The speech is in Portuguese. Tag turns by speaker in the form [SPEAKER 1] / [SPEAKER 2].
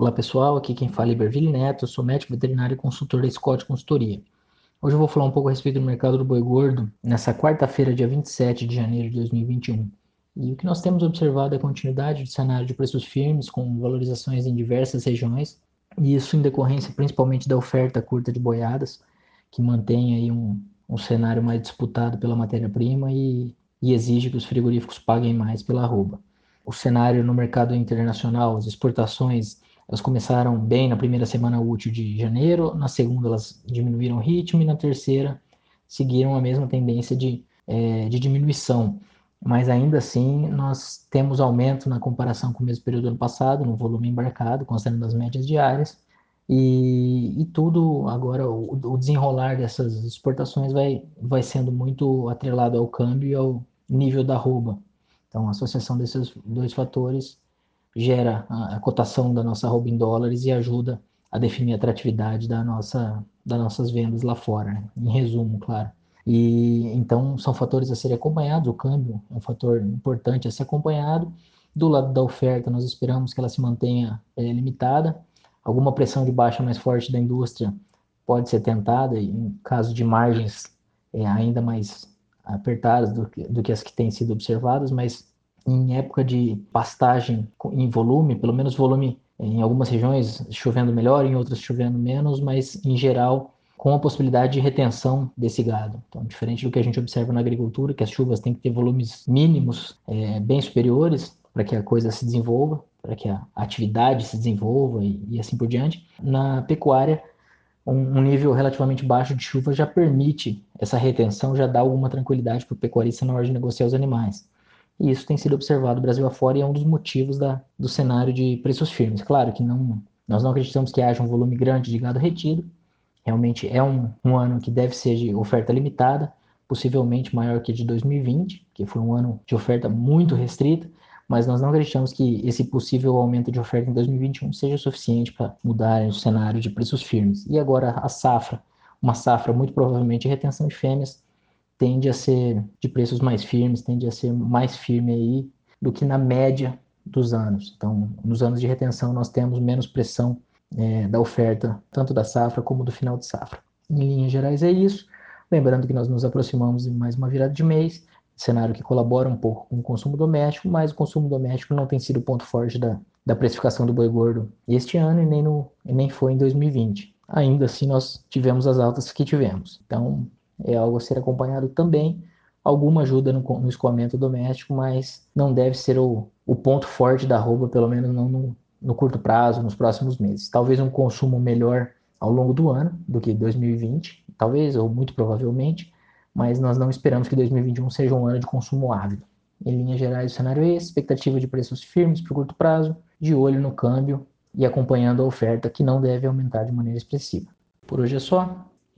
[SPEAKER 1] Olá pessoal, aqui quem fala é Iberville Neto, sou médico veterinário e consultor da Scott Consultoria. Hoje eu vou falar um pouco a respeito do mercado do boi gordo nessa quarta-feira, dia 27 de janeiro de 2021. E o que nós temos observado é a continuidade do cenário de preços firmes, com valorizações em diversas regiões, e isso em decorrência principalmente da oferta curta de boiadas, que mantém aí um, um cenário mais disputado pela matéria-prima e, e exige que os frigoríficos paguem mais pela arroba. O cenário no mercado internacional, as exportações elas começaram bem na primeira semana útil de janeiro, na segunda elas diminuíram o ritmo e na terceira seguiram a mesma tendência de, é, de diminuição. Mas ainda assim, nós temos aumento na comparação com o mesmo período do ano passado, no volume embarcado, considerando as médias diárias. E, e tudo agora, o, o, desenrolar dessas exportações vai, vai sendo muito atrelado ao câmbio e ao nível da arroba. Então, a associação desses dois fatores gera a, cotação da nossa arroba em dólares e ajuda a definir a atratividade da nossa, das nossas vendas lá fora, né? em resumo, claro. E então são fatores a serem acompanhados, o câmbio é um fator importante a ser acompanhado. Do lado da oferta, nós esperamos que ela se mantenha é, limitada. Alguma pressão de baixa mais forte da indústria pode ser tentada, em caso de margens é, ainda mais apertadas do que, do que as que têm sido observadas, mas em época de pastagem em volume, pelo menos volume em algumas regiões chovendo melhor, em outras chovendo menos, mas em geral com a possibilidade de retenção desse gado. Então, diferente do que a gente observa na agricultura, que as chuvas têm que ter volumes mínimos é, bem superiores para que a coisa se desenvolva, para que a atividade se desenvolva e, e assim por diante. Na pecuária, um, um, nível relativamente baixo de chuva já permite essa retenção, já dá alguma tranquilidade para o pecuarista na hora de negociar os animais. E isso tem sido observado Brasil afora e é um dos motivos da, do cenário de preços firmes. Claro que não, nós não acreditamos que haja um volume grande de gado retido. Realmente é um, um ano que deve ser de oferta limitada, possivelmente maior que de 2020, que foi um ano de oferta muito restrita, mas nós não acreditamos que esse possível aumento de oferta em 2021 seja suficiente para mudar o cenário de preços firmes. E agora a safra, uma safra muito provavelmente de retenção de fêmeas, tende a ser de preços mais firmes, tende a ser mais firme aí do que na média dos anos. Então, nos anos de retenção, nós temos menos pressão é, da oferta, tanto da safra como do final de safra. Em linhas gerais, é isso. Lembrando que nós nos aproximamos de mais uma virada de mês, cenário que colabora um pouco com o consumo doméstico, mas o consumo doméstico não tem sido o ponto forte da, da precificação do boi gordo este ano e nem, no, e nem foi em 2020. Ainda assim, nós tivemos as altas que tivemos. Então, é algo a ser acompanhado também. Alguma ajuda no, no escoamento doméstico, mas não deve ser o, o ponto forte da arroba, pelo menos não no, no curto prazo, nos próximos meses. Talvez um consumo melhor ao longo do ano do que 2020, talvez, ou muito provavelmente, mas nós não esperamos que 2021 seja um ano de consumo ávido. Em linhas gerais, o cenário é esse: expectativa de preços firmes para o curto prazo, de olho no câmbio e acompanhando a oferta, que não deve aumentar de maneira expressiva. Por hoje é só.